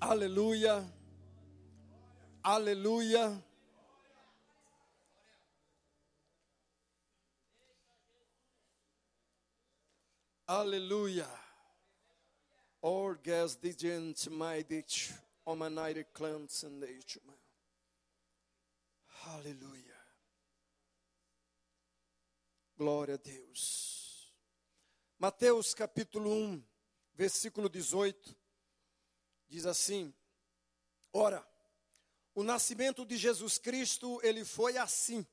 Aleluia. Aleluia. Aleluia. Orgas digent maidigt omanaire clansen deichuma. Aleluia. Glória a Deus. Mateus capítulo 1, versículo 18, diz assim: Ora, o nascimento de Jesus Cristo, ele foi assim.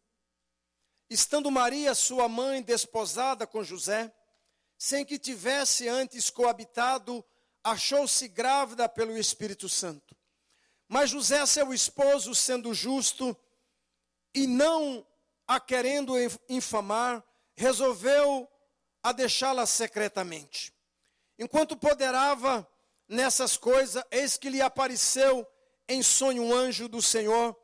Estando Maria, sua mãe, desposada com José, sem que tivesse antes coabitado, achou-se grávida pelo Espírito Santo. Mas José, seu esposo, sendo justo e não a querendo infamar, resolveu a deixá-la secretamente. Enquanto poderava nessas coisas, eis que lhe apareceu em sonho um anjo do Senhor,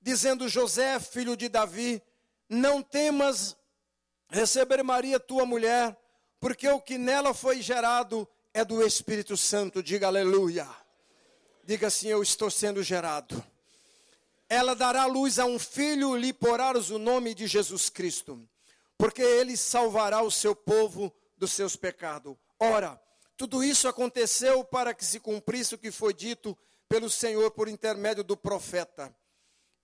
dizendo: José, filho de Davi, não temas receber Maria, tua mulher, porque o que nela foi gerado é do Espírito Santo. Diga aleluia. Diga assim: Eu estou sendo gerado. Ela dará luz a um filho, lhe porás o nome de Jesus Cristo, porque ele salvará o seu povo dos seus pecados. Ora, tudo isso aconteceu para que se cumprisse o que foi dito pelo Senhor por intermédio do profeta.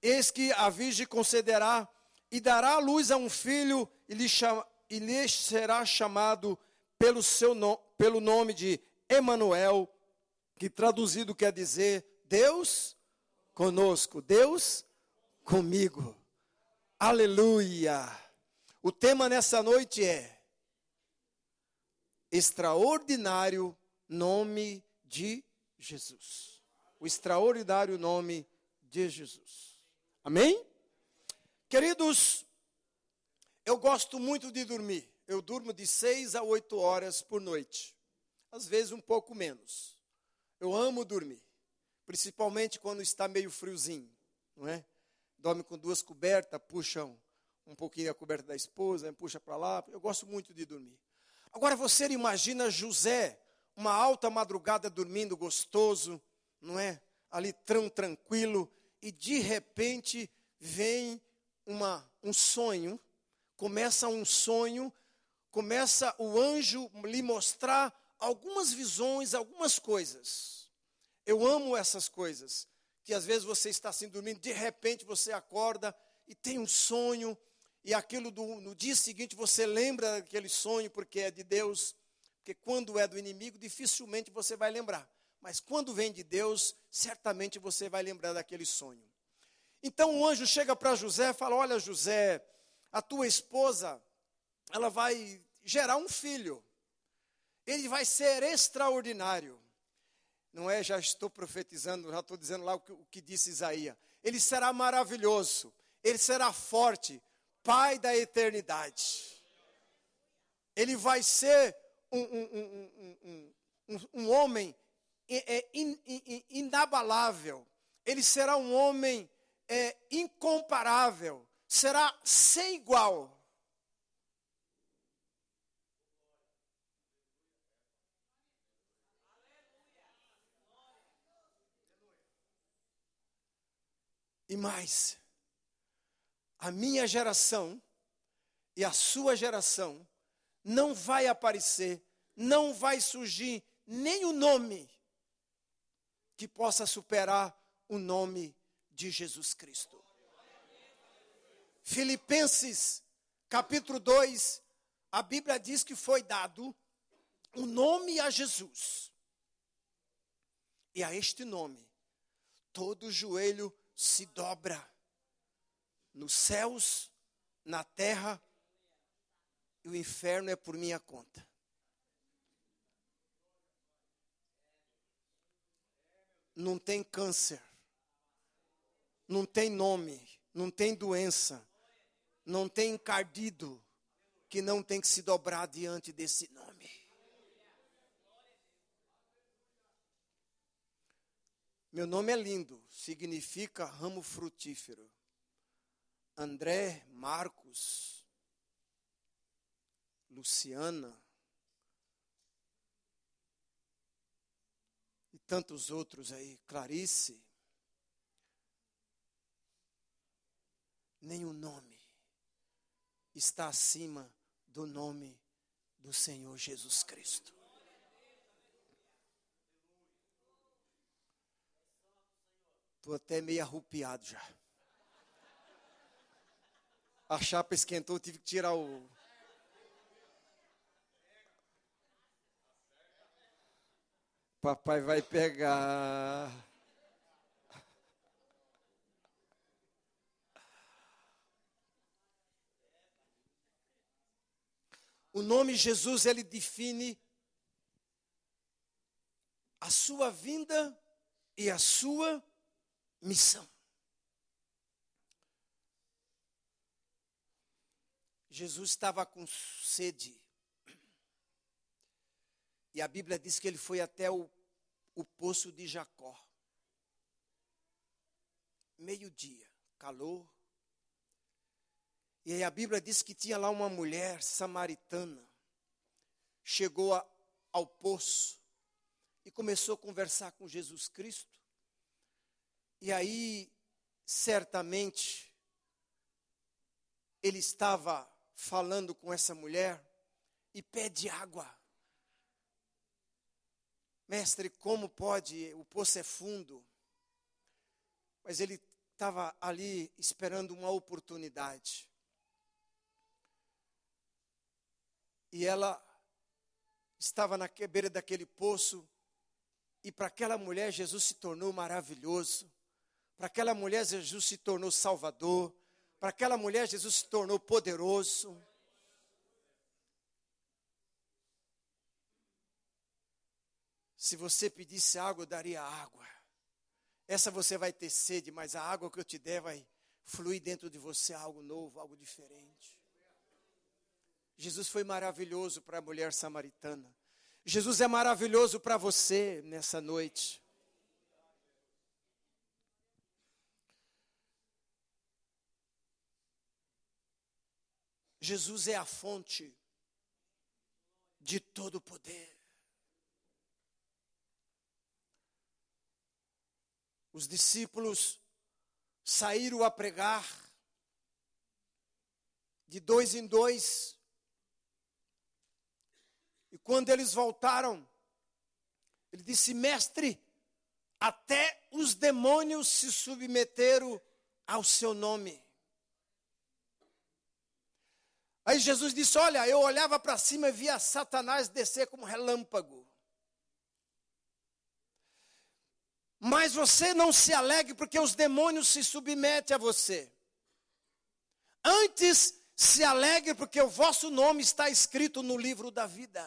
Eis que a virgem concederá e dará luz a um filho e lhe chama, e lhe será chamado pelo, seu no, pelo nome de Emanuel, que traduzido quer dizer Deus conosco, Deus comigo. Aleluia. O tema nessa noite é extraordinário nome de Jesus. O extraordinário nome de Jesus. Amém? Queridos, eu gosto muito de dormir. Eu durmo de seis a oito horas por noite. Às vezes um pouco menos. Eu amo dormir. Principalmente quando está meio friozinho, não é? Dorme com duas cobertas, puxam um pouquinho a coberta da esposa, puxa para lá. Eu gosto muito de dormir. Agora você imagina José, uma alta madrugada dormindo gostoso, não é? Ali tão tranquilo, e de repente vem uma, um sonho começa um sonho, começa o anjo lhe mostrar algumas visões, algumas coisas. Eu amo essas coisas, que às vezes você está assim dormindo, de repente você acorda e tem um sonho, e aquilo do, no dia seguinte você lembra daquele sonho porque é de Deus, porque quando é do inimigo dificilmente você vai lembrar, mas quando vem de Deus, certamente você vai lembrar daquele sonho. Então o anjo chega para José e fala: Olha, José, a tua esposa, ela vai gerar um filho. Ele vai ser extraordinário. Não é? Já estou profetizando, já estou dizendo lá o que, o que disse Isaías. Ele será maravilhoso, ele será forte, pai da eternidade. Ele vai ser um, um, um, um homem é, inabalável. Ele será um homem é, incomparável será sem igual. E mais, a minha geração e a sua geração não vai aparecer, não vai surgir nem o nome que possa superar o nome de Jesus Cristo. Filipenses, capítulo 2, a Bíblia diz que foi dado o um nome a Jesus. E a este nome, todo joelho se dobra, nos céus, na terra, e o inferno é por minha conta. Não tem câncer, não tem nome, não tem doença, não tem encardido que não tem que se dobrar diante desse nome. Meu nome é lindo, significa ramo frutífero. André, Marcos, Luciana. E tantos outros aí, Clarice. Nenhum nome está acima do nome do Senhor Jesus Cristo. Estou até meio arrupiado já. A chapa esquentou, tive que tirar o. Papai vai pegar. O nome Jesus ele define a sua vinda e a sua missão. Jesus estava com sede. E a Bíblia diz que ele foi até o, o poço de Jacó. Meio-dia, calor. E aí a Bíblia diz que tinha lá uma mulher samaritana. Chegou a, ao poço e começou a conversar com Jesus Cristo. E aí, certamente, ele estava falando com essa mulher e pede água. Mestre, como pode? O poço é fundo. Mas ele estava ali esperando uma oportunidade. E ela estava na beira daquele poço, e para aquela mulher Jesus se tornou maravilhoso. Para aquela mulher, Jesus se tornou Salvador. Para aquela mulher, Jesus se tornou poderoso. Se você pedisse água, eu daria água. Essa você vai ter sede, mas a água que eu te der vai fluir dentro de você algo novo, algo diferente. Jesus foi maravilhoso para a mulher samaritana. Jesus é maravilhoso para você nessa noite. Jesus é a fonte de todo o poder. Os discípulos saíram a pregar de dois em dois. E quando eles voltaram, ele disse: Mestre, até os demônios se submeteram ao seu nome. Aí Jesus disse: Olha, eu olhava para cima e via Satanás descer como relâmpago. Mas você não se alegre porque os demônios se submetem a você. Antes se alegre porque o vosso nome está escrito no livro da vida.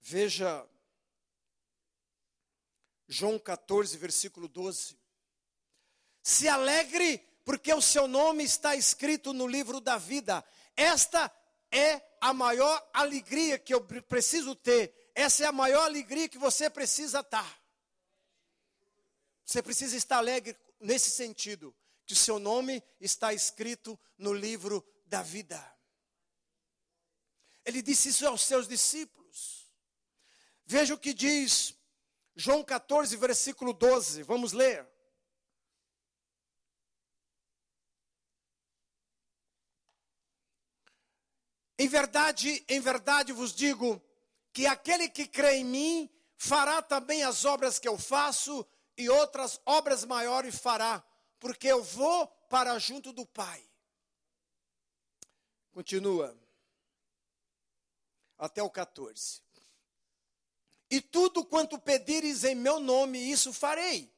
Veja João 14, versículo 12. Se alegre, porque o seu nome está escrito no livro da vida. Esta é a maior alegria que eu preciso ter. Essa é a maior alegria que você precisa estar. Você precisa estar alegre nesse sentido, que o seu nome está escrito no livro da vida. Ele disse isso aos seus discípulos. Veja o que diz João 14, versículo 12. Vamos ler. Em verdade, em verdade vos digo que aquele que crê em mim fará também as obras que eu faço e outras obras maiores fará, porque eu vou para junto do Pai. Continua. Até o 14. E tudo quanto pedires em meu nome, isso farei,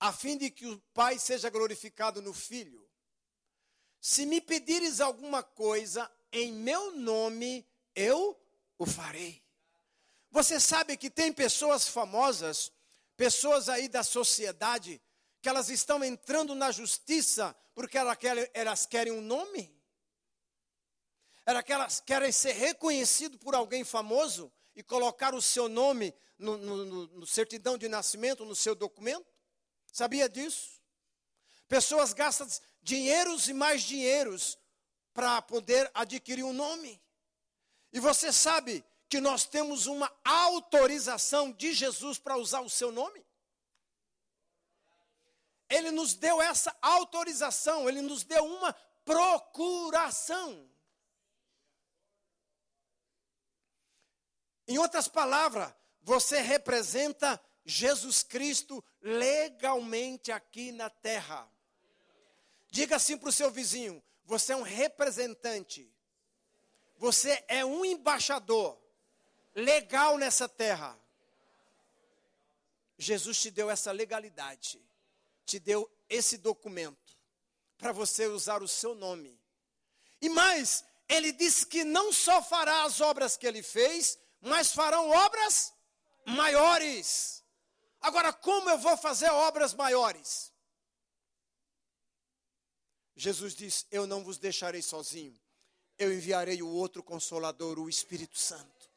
a fim de que o Pai seja glorificado no Filho. Se me pedires alguma coisa em meu nome eu o farei. Você sabe que tem pessoas famosas, pessoas aí da sociedade, que elas estão entrando na justiça porque elas querem um nome? Elas querem ser reconhecido por alguém famoso e colocar o seu nome no, no, no, certidão de nascimento, no seu documento? Sabia disso? Pessoas gastam dinheiros e mais dinheiros para poder adquirir um nome. E você sabe que nós temos uma autorização de Jesus para usar o seu nome? Ele nos deu essa autorização, ele nos deu uma procuração. Em outras palavras, você representa Jesus Cristo legalmente aqui na terra. Diga assim para o seu vizinho: você é um representante, você é um embaixador legal nessa terra. Jesus te deu essa legalidade, te deu esse documento para você usar o seu nome. E mais, ele disse que não só fará as obras que ele fez, mas farão obras maiores. Agora, como eu vou fazer obras maiores? Jesus diz: Eu não vos deixarei sozinho, eu enviarei o outro consolador, o Espírito Santo.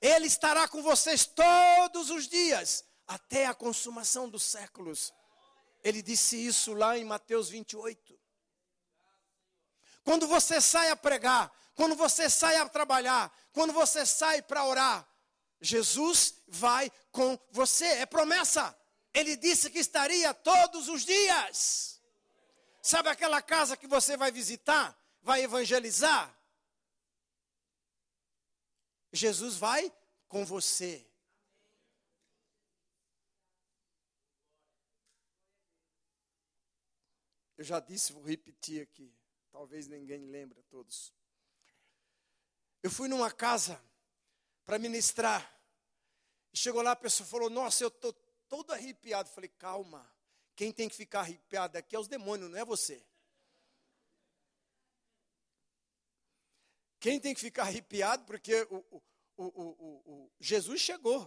Ele estará com vocês todos os dias, até a consumação dos séculos. Ele disse isso lá em Mateus 28. Quando você sai a pregar, quando você sai a trabalhar, quando você sai para orar, Jesus vai com você, é promessa. Ele disse que estaria todos os dias. Sabe aquela casa que você vai visitar, vai evangelizar? Jesus vai com você. Eu já disse, vou repetir aqui. Talvez ninguém lembre todos. Eu fui numa casa para ministrar. Chegou lá, a pessoa falou: Nossa, eu estou todo arrepiado. falei: Calma. Quem tem que ficar arrepiado aqui é os demônios, não é você. Quem tem que ficar arrepiado, porque o, o, o, Jesus chegou.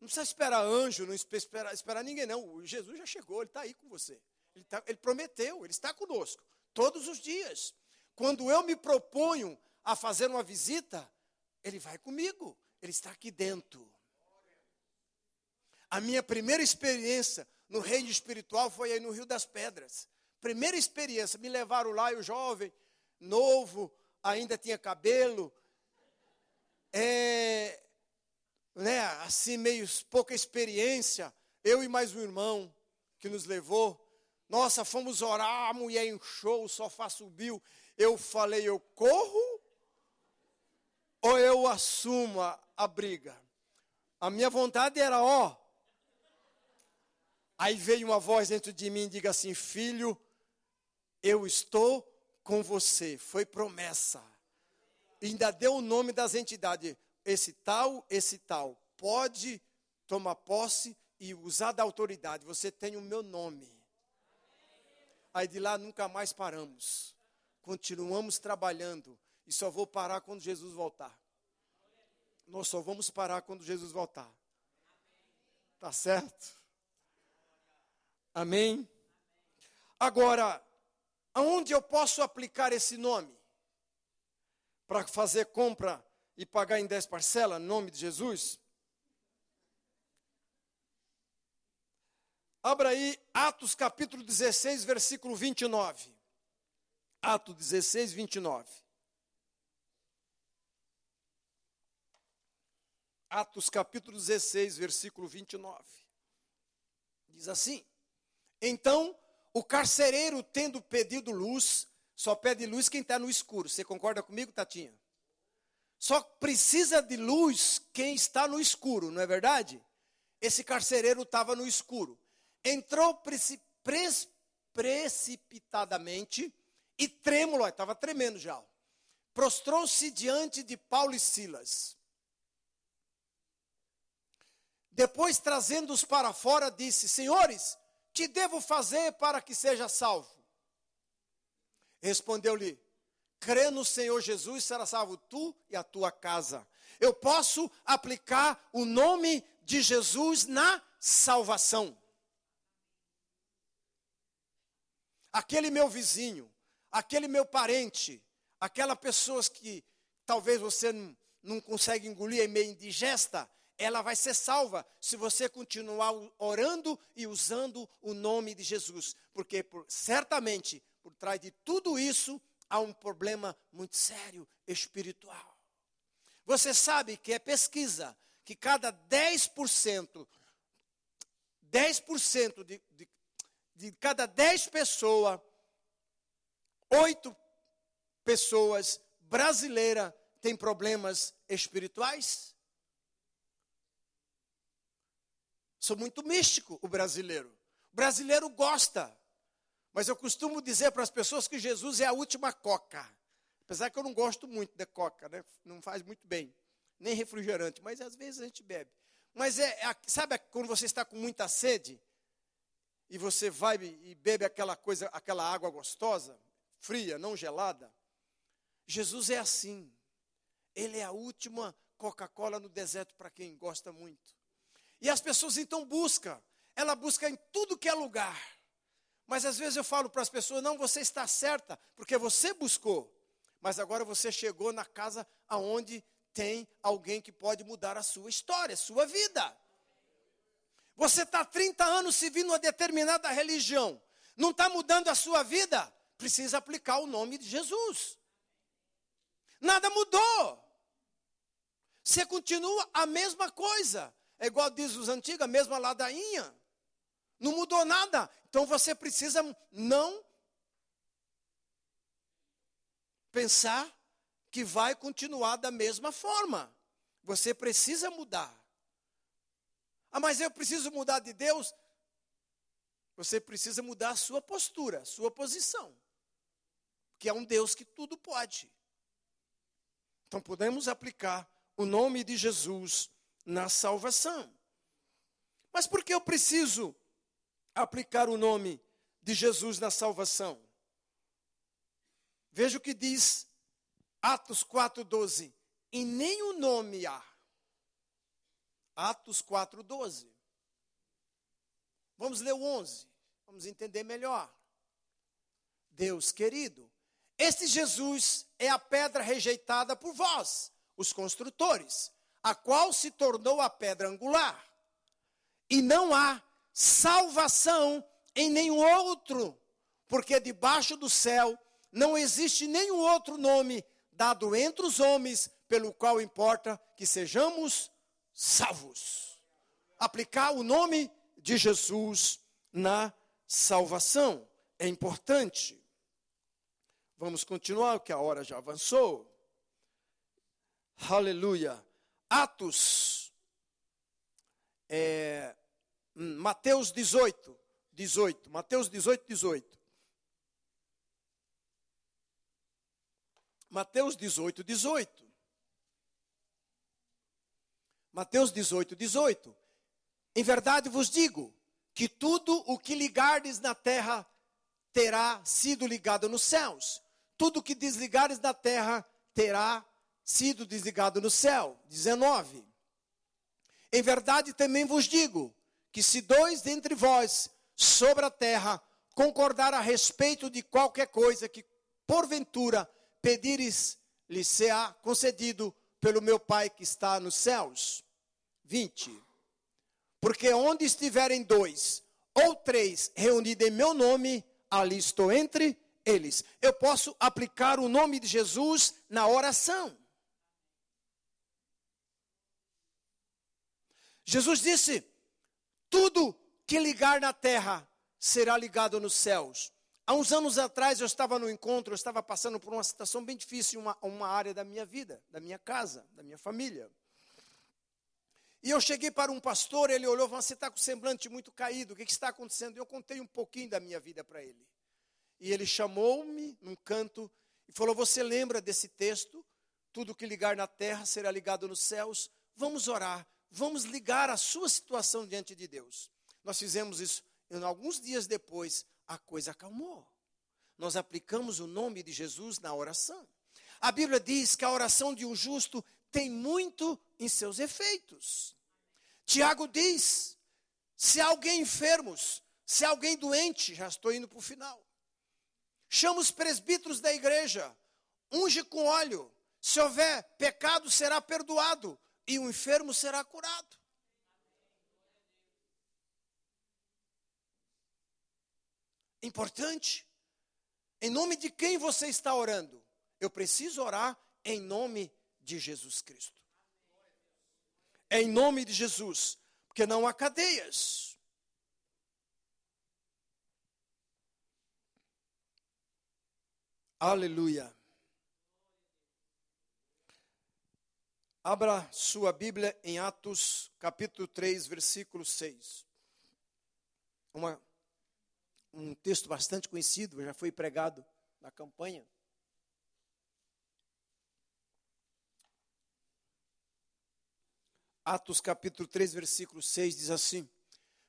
Não precisa esperar anjo, não esperar, esperar ninguém, não. O Jesus já chegou, ele está aí com você. Ele, tá, ele prometeu, ele está conosco, todos os dias. Quando eu me proponho a fazer uma visita, ele vai comigo, ele está aqui dentro. A minha primeira experiência no reino espiritual foi aí no Rio das Pedras. Primeira experiência, me levaram lá, eu jovem, novo, ainda tinha cabelo, é, né, assim meio pouca experiência, eu e mais um irmão que nos levou. Nossa, fomos orar, a mulher encheu, o sofá subiu. Eu falei, eu corro ou eu assumo a, a briga? A minha vontade era, ó. Aí veio uma voz dentro de mim e diga assim: Filho, eu estou com você. Foi promessa. ainda deu o nome das entidades. Esse tal, esse tal. Pode tomar posse e usar da autoridade. Você tem o meu nome. Aí de lá nunca mais paramos. Continuamos trabalhando e só vou parar quando Jesus voltar. Nós só vamos parar quando Jesus voltar. Tá certo? Amém? Agora, aonde eu posso aplicar esse nome? Para fazer compra e pagar em 10 parcelas, nome de Jesus? Abra aí Atos capítulo 16, versículo 29. Atos 16, 29. Atos capítulo 16, versículo 29. Diz assim: Então o carcereiro, tendo pedido luz, só pede luz quem está no escuro. Você concorda comigo, Tatinha? Só precisa de luz quem está no escuro, não é verdade? Esse carcereiro estava no escuro. Entrou preci precipitadamente e trêmulo, estava tremendo já. Prostrou-se diante de Paulo e Silas depois, trazendo-os para fora, disse: Senhores, que devo fazer para que seja salvo? Respondeu-lhe: Crê no Senhor Jesus, será salvo tu e a tua casa. Eu posso aplicar o nome de Jesus na salvação. Aquele meu vizinho, aquele meu parente, aquela pessoa que talvez você não, não consegue engolir, é meio indigesta, ela vai ser salva se você continuar orando e usando o nome de Jesus. Porque por, certamente, por trás de tudo isso, há um problema muito sério espiritual. Você sabe que é pesquisa que cada 10%, 10% de, de, de cada 10 pessoas, 8 pessoas brasileiras têm problemas espirituais? Sou muito místico o brasileiro. O brasileiro gosta. Mas eu costumo dizer para as pessoas que Jesus é a última coca. Apesar que eu não gosto muito da coca, né? não faz muito bem. Nem refrigerante, mas às vezes a gente bebe. Mas é, é sabe quando você está com muita sede e você vai e bebe aquela coisa, aquela água gostosa, fria, não gelada? Jesus é assim. Ele é a última Coca-Cola no deserto para quem gosta muito. E as pessoas então buscam, ela busca em tudo que é lugar. Mas às vezes eu falo para as pessoas: não, você está certa, porque você buscou. Mas agora você chegou na casa aonde tem alguém que pode mudar a sua história, a sua vida. Você está 30 anos servindo uma determinada religião, não está mudando a sua vida, precisa aplicar o nome de Jesus. Nada mudou. Você continua a mesma coisa. É igual diz os antigos, a mesma ladainha. Não mudou nada. Então você precisa não pensar que vai continuar da mesma forma. Você precisa mudar. Ah, mas eu preciso mudar de Deus? Você precisa mudar a sua postura, a sua posição. Que é um Deus que tudo pode. Então podemos aplicar o nome de Jesus na salvação. Mas por que eu preciso aplicar o nome de Jesus na salvação? Veja o que diz Atos 4,12. E nem o nome há. Atos 4,12. Vamos ler o 11. Vamos entender melhor. Deus querido, este Jesus é a pedra rejeitada por vós, os construtores a qual se tornou a pedra angular. E não há salvação em nenhum outro, porque debaixo do céu não existe nenhum outro nome dado entre os homens pelo qual importa que sejamos salvos. Aplicar o nome de Jesus na salvação é importante. Vamos continuar, que a hora já avançou. Aleluia. Atos, é, Mateus 18, 18, Mateus 18, 18. Mateus 18, 18. Mateus 18, 18. Em verdade vos digo que tudo o que ligardes na terra terá sido ligado nos céus. Tudo o que desligares na terra terá sido desligado no céu. 19. Em verdade também vos digo que se dois dentre vós sobre a terra concordar a respeito de qualquer coisa que porventura pedires, lhe será concedido pelo meu Pai que está nos céus. 20. Porque onde estiverem dois ou três reunidos em meu nome, ali estou entre eles. Eu posso aplicar o nome de Jesus na oração. Jesus disse: tudo que ligar na terra será ligado nos céus. Há uns anos atrás eu estava no encontro, eu estava passando por uma situação bem difícil uma, uma área da minha vida, da minha casa, da minha família. E eu cheguei para um pastor, ele olhou e falou: Você está com o semblante muito caído, o que, que está acontecendo? Eu contei um pouquinho da minha vida para ele. E ele chamou-me num canto e falou: Você lembra desse texto? Tudo que ligar na terra será ligado nos céus. Vamos orar vamos ligar a sua situação diante de Deus. Nós fizemos isso, e alguns dias depois, a coisa acalmou. Nós aplicamos o nome de Jesus na oração. A Bíblia diz que a oração de um justo tem muito em seus efeitos. Tiago diz: se alguém enfermos, se alguém doente, já estou indo para o final. Chama os presbíteros da igreja, unge com óleo. Se houver pecado, será perdoado e o enfermo será curado. Importante. Em nome de quem você está orando? Eu preciso orar em nome de Jesus Cristo. É em nome de Jesus, porque não há cadeias. Aleluia. Abra sua Bíblia em Atos, capítulo 3, versículo 6. Uma, um texto bastante conhecido, já foi pregado na campanha. Atos capítulo 3, versículo 6 diz assim: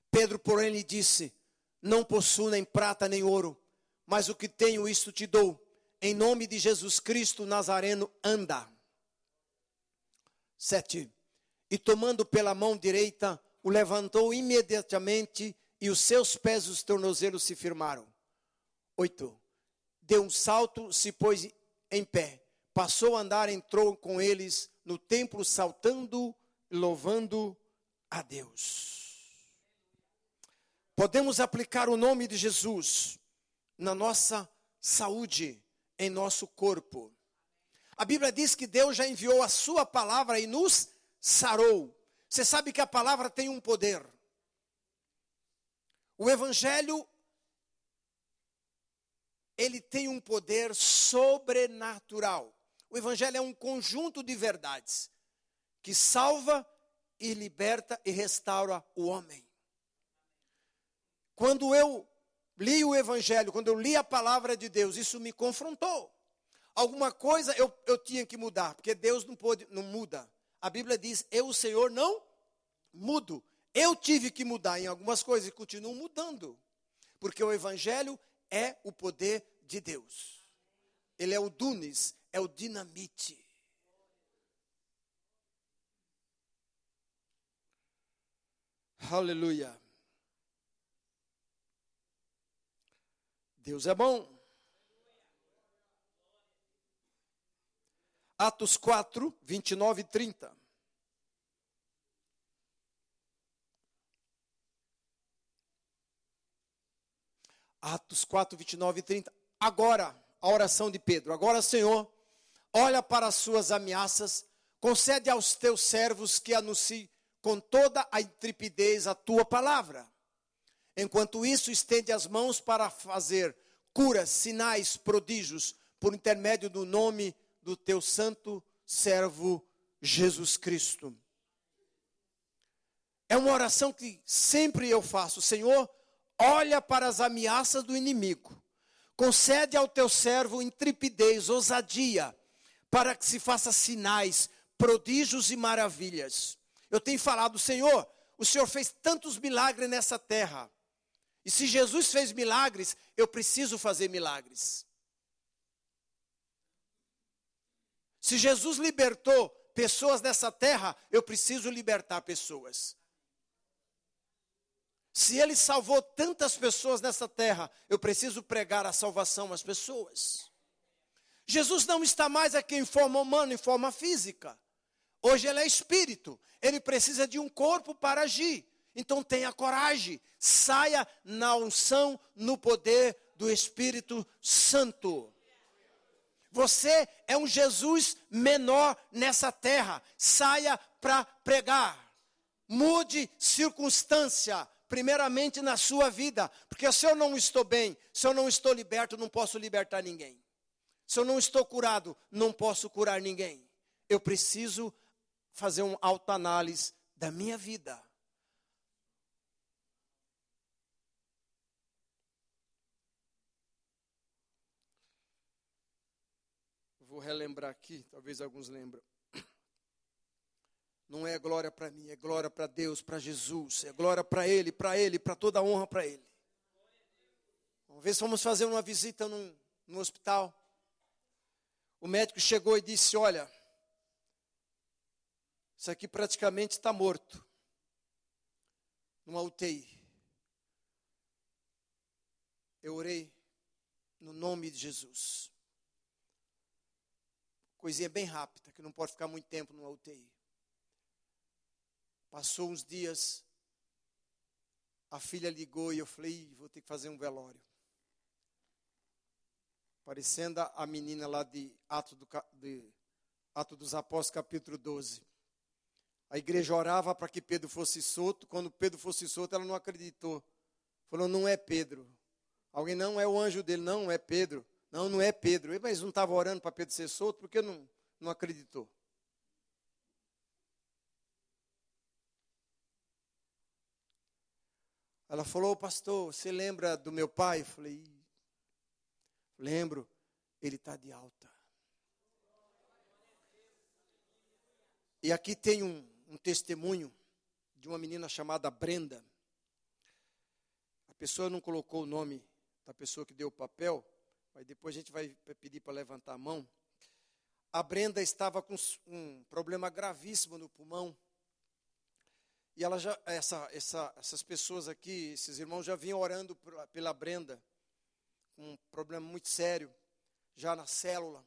Pedro, porém, lhe disse: Não possuo nem prata nem ouro, mas o que tenho, isto te dou. Em nome de Jesus Cristo Nazareno, anda. 7. E tomando pela mão direita, o levantou imediatamente e os seus pés e os tornozelos se firmaram. 8. Deu um salto, se pôs em pé. Passou a andar, entrou com eles no templo, saltando louvando a Deus. Podemos aplicar o nome de Jesus na nossa saúde, em nosso corpo. A Bíblia diz que Deus já enviou a sua palavra e nos sarou. Você sabe que a palavra tem um poder. O evangelho ele tem um poder sobrenatural. O evangelho é um conjunto de verdades que salva e liberta e restaura o homem. Quando eu li o Evangelho, quando eu li a palavra de Deus, isso me confrontou. Alguma coisa eu, eu tinha que mudar, porque Deus não, pode, não muda. A Bíblia diz: Eu, o Senhor, não mudo. Eu tive que mudar em algumas coisas e continuo mudando, porque o Evangelho é o poder de Deus. Ele é o dunis, é o dinamite. Aleluia. Deus é bom. Atos 4, 29 e 30. Atos 4, 29 e 30. Agora, a oração de Pedro. Agora, Senhor, olha para as suas ameaças, concede aos teus servos que anunciem com toda a intrepidez a tua palavra. Enquanto isso, estende as mãos para fazer curas, sinais, prodígios, por intermédio do nome do teu santo servo Jesus Cristo. É uma oração que sempre eu faço, Senhor, olha para as ameaças do inimigo, concede ao teu servo intrepidez, ousadia, para que se faça sinais, prodígios e maravilhas. Eu tenho falado, Senhor, o Senhor fez tantos milagres nessa terra. E se Jesus fez milagres, eu preciso fazer milagres. Se Jesus libertou pessoas nessa terra, eu preciso libertar pessoas. Se ele salvou tantas pessoas nessa terra, eu preciso pregar a salvação às pessoas. Jesus não está mais aqui em forma humana, em forma física. Hoje ele é espírito, ele precisa de um corpo para agir. Então tenha coragem, saia na unção, no poder do Espírito Santo. Você é um Jesus menor nessa terra. Saia para pregar. Mude circunstância, primeiramente na sua vida. Porque se eu não estou bem, se eu não estou liberto, não posso libertar ninguém. Se eu não estou curado, não posso curar ninguém. Eu preciso fazer uma autoanálise da minha vida. Vou relembrar aqui, talvez alguns lembram. Não é glória para mim, é glória para Deus, para Jesus, é glória para Ele, para Ele, para toda a honra para Ele. Uma vez fomos fazer uma visita num, no hospital. O médico chegou e disse: Olha, isso aqui praticamente está morto. Numa UTI. Eu orei no nome de Jesus. Coisinha bem rápida, que não pode ficar muito tempo numa UTI. Passou uns dias, a filha ligou e eu falei, vou ter que fazer um velório. Parecendo a menina lá de Ato, do, de dos Apóstolos, capítulo 12. A igreja orava para que Pedro fosse solto. Quando Pedro fosse solto, ela não acreditou. Falou: não é Pedro. Alguém não é o anjo dele, não, é Pedro. Não, não é Pedro. Mas não estava orando para Pedro ser solto, porque não, não acreditou. Ela falou, pastor, você lembra do meu pai? Eu falei, lembro, ele está de alta. E aqui tem um, um testemunho de uma menina chamada Brenda. A pessoa não colocou o nome da pessoa que deu o papel, mas depois a gente vai pedir para levantar a mão. A Brenda estava com um problema gravíssimo no pulmão. E ela já, essa, essa, essas pessoas aqui, esses irmãos já vinham orando pela Brenda, com um problema muito sério, já na célula.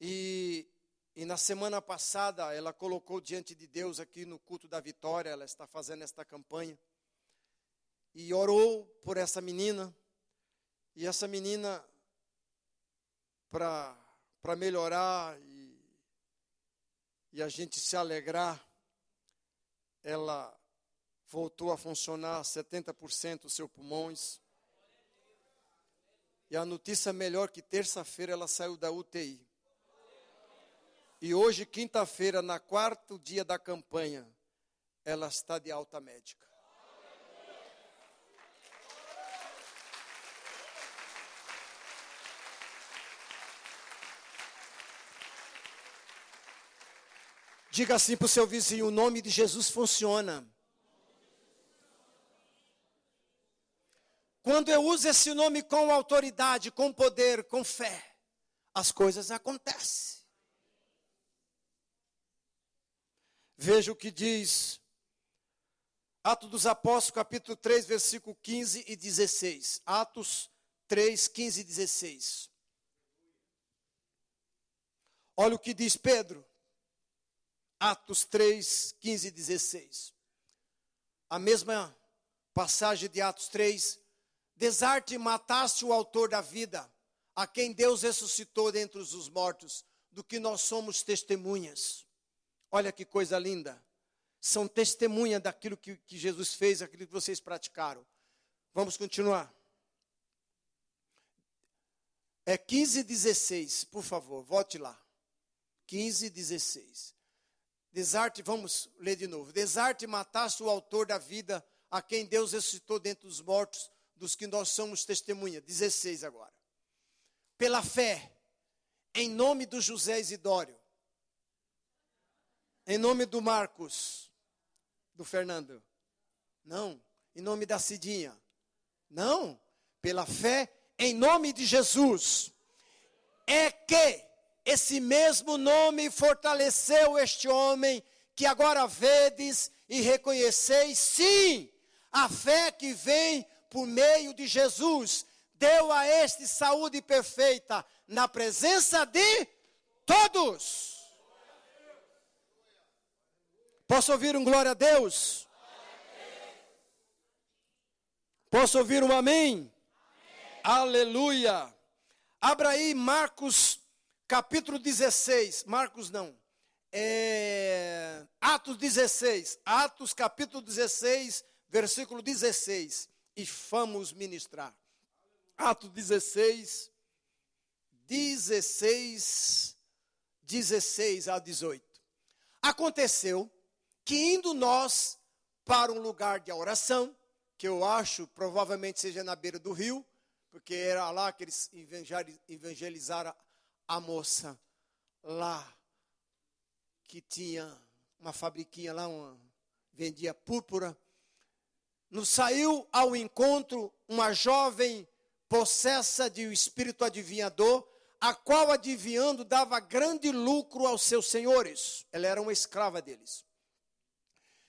E, e na semana passada, ela colocou diante de Deus aqui no culto da vitória, ela está fazendo esta campanha. E orou por essa menina. E essa menina, para melhorar e, e a gente se alegrar, ela voltou a funcionar 70% dos seus pulmões. E a notícia melhor que terça-feira ela saiu da UTI. E hoje, quinta-feira, na quarto dia da campanha, ela está de alta médica. Diga assim para o seu vizinho: o nome de Jesus funciona. Quando eu uso esse nome com autoridade, com poder, com fé, as coisas acontecem. Veja o que diz Atos dos Apóstolos, capítulo 3, versículo 15 e 16. Atos 3, 15 e 16. Olha o que diz Pedro. Atos 3, 15 e 16. A mesma passagem de Atos 3. Desarte mataste o autor da vida, a quem Deus ressuscitou dentre os mortos, do que nós somos testemunhas. Olha que coisa linda. São testemunha daquilo que, que Jesus fez, aquilo que vocês praticaram. Vamos continuar. É 15 e 16, por favor, volte lá. 15 e 16. Desarte, vamos ler de novo. Desarte mataste o autor da vida, a quem Deus ressuscitou dentre os mortos, dos que nós somos testemunha. 16 agora. Pela fé, em nome do José Isidório, em nome do Marcos, do Fernando, não. Em nome da Cidinha, não. Pela fé, em nome de Jesus, é que esse mesmo nome fortaleceu este homem que agora vedes e reconheceis, sim, a fé que vem por meio de Jesus deu a este saúde perfeita na presença de todos. Posso ouvir um glória a Deus? Posso ouvir um amém? amém. Aleluia. Abra aí Marcos capítulo 16, Marcos não, é, Atos 16, Atos capítulo 16, versículo 16, e vamos ministrar. Atos 16, 16, 16 a 18. Aconteceu que indo nós para um lugar de oração, que eu acho provavelmente seja na beira do rio, porque era lá que eles evangelizaram a moça lá que tinha uma fabriquinha lá, uma, vendia púrpura, nos saiu ao encontro uma jovem possessa de um espírito adivinhador, a qual adivinhando dava grande lucro aos seus senhores. Ela era uma escrava deles.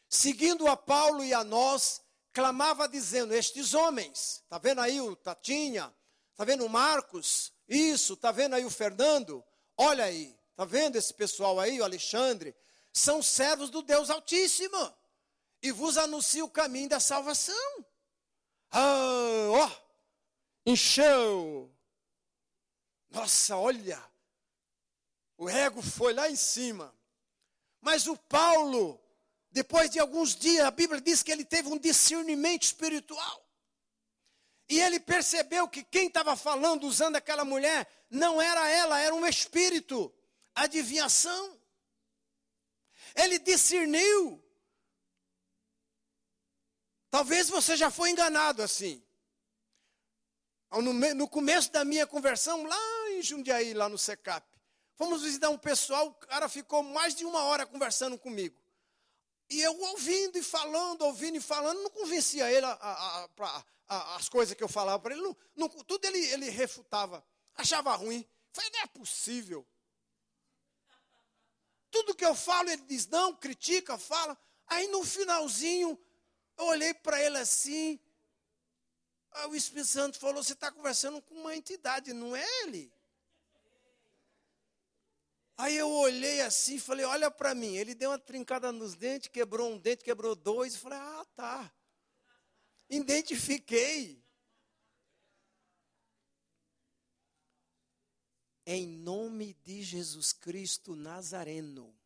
Seguindo a Paulo e a nós, clamava dizendo: Estes homens, está vendo aí o Tatinha, está vendo o Marcos, isso, tá vendo aí o Fernando? Olha aí, tá vendo esse pessoal aí, o Alexandre? São servos do Deus Altíssimo e vos anuncia o caminho da salvação. Ah, ó, encheu. Nossa, olha, o ego foi lá em cima. Mas o Paulo, depois de alguns dias, a Bíblia diz que ele teve um discernimento espiritual. E ele percebeu que quem estava falando, usando aquela mulher, não era ela, era um espírito. Adivinhação. Ele discerniu. Talvez você já foi enganado assim. No, começo da minha conversão, lá em Jundiaí, lá no SECAP, fomos visitar um pessoal, o cara ficou mais de uma hora conversando comigo. E eu ouvindo e falando, ouvindo e falando, não convencia ele a, a, a, as coisas que eu falava para ele, não, não, tudo ele, ele refutava, achava ruim. Falei, não é possível. Tudo que eu falo, ele diz não, critica, fala. Aí no finalzinho, eu olhei para ele assim. O Espírito Santo falou: Você está conversando com uma entidade, não é ele? Aí eu olhei assim e falei: Olha para mim. Ele deu uma trincada nos dentes, quebrou um dente, quebrou dois. E falei: Ah, tá. Identifiquei. Em nome de Jesus Cristo Nazareno,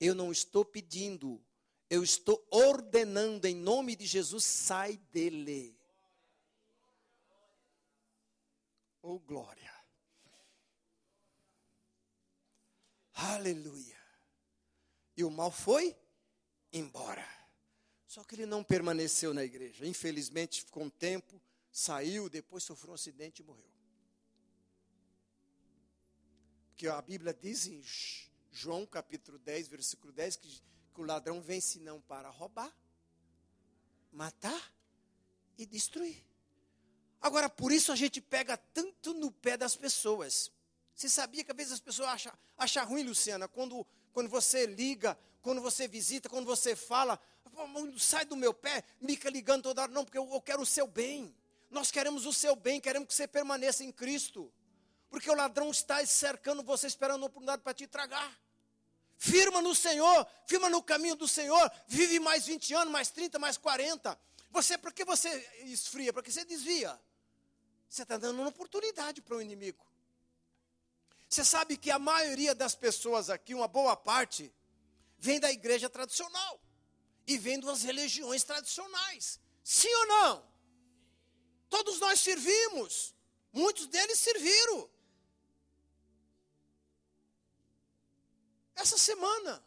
eu não estou pedindo, eu estou ordenando em nome de Jesus, sai dele. Oh glória. Aleluia. E o mal foi embora. Só que ele não permaneceu na igreja. Infelizmente, ficou um tempo, saiu, depois sofreu um acidente e morreu. Porque a Bíblia diz em João capítulo 10, versículo 10, que, que o ladrão vem senão para roubar, matar e destruir. Agora, por isso a gente pega tanto no pé das pessoas. Você sabia que às vezes as pessoas acham, acham ruim, Luciana, quando, quando você liga, quando você visita, quando você fala, sai do meu pé, fica ligando toda hora. Não, porque eu, eu quero o seu bem. Nós queremos o seu bem, queremos que você permaneça em Cristo. Porque o ladrão está cercando você, esperando a oportunidade para te tragar. Firma no Senhor, firma no caminho do Senhor, vive mais 20 anos, mais 30, mais 40. Você, por que você esfria? Porque você desvia. Você está dando uma oportunidade para o inimigo. Você sabe que a maioria das pessoas aqui, uma boa parte, vem da igreja tradicional e vem das religiões tradicionais. Sim ou não? Todos nós servimos. Muitos deles serviram. Essa semana,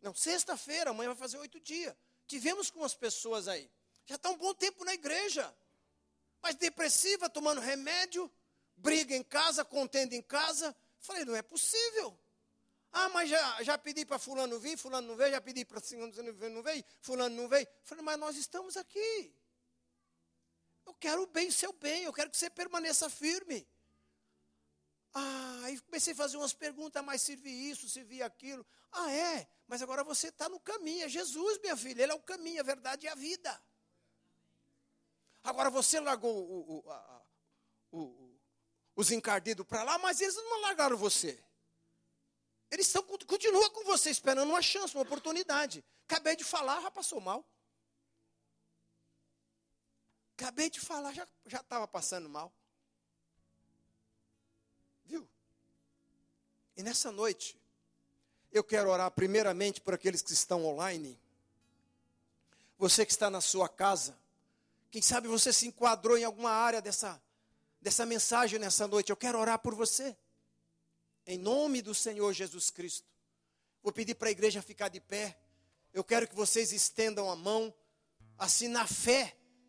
não, sexta-feira, amanhã vai fazer oito dias. Tivemos com as pessoas aí. Já está um bom tempo na igreja. Mas depressiva, tomando remédio, briga em casa, contenda em casa. Falei, não é possível. Ah, mas já, já pedi para fulano vir, fulano não veio, já pedi para fulano não veio, fulano não veio. Falei, mas nós estamos aqui. Eu quero o bem, seu bem, eu quero que você permaneça firme. Ah, aí comecei a fazer umas perguntas, mas servir isso, servir aquilo. Ah, é, mas agora você está no caminho, é Jesus, minha filha, Ele é o caminho, a verdade e a vida. Agora você largou o, o, a, o, os encardidos para lá, mas eles não largaram você. Eles estão, continuam com você, esperando uma chance, uma oportunidade. Acabei de falar, já passou mal. Acabei de falar, já estava passando mal. Viu? E nessa noite, eu quero orar primeiramente por aqueles que estão online. Você que está na sua casa. Quem sabe você se enquadrou em alguma área dessa, dessa mensagem nessa noite. Eu quero orar por você. Em nome do Senhor Jesus Cristo. Vou pedir para a igreja ficar de pé. Eu quero que vocês estendam a mão, assim na fé,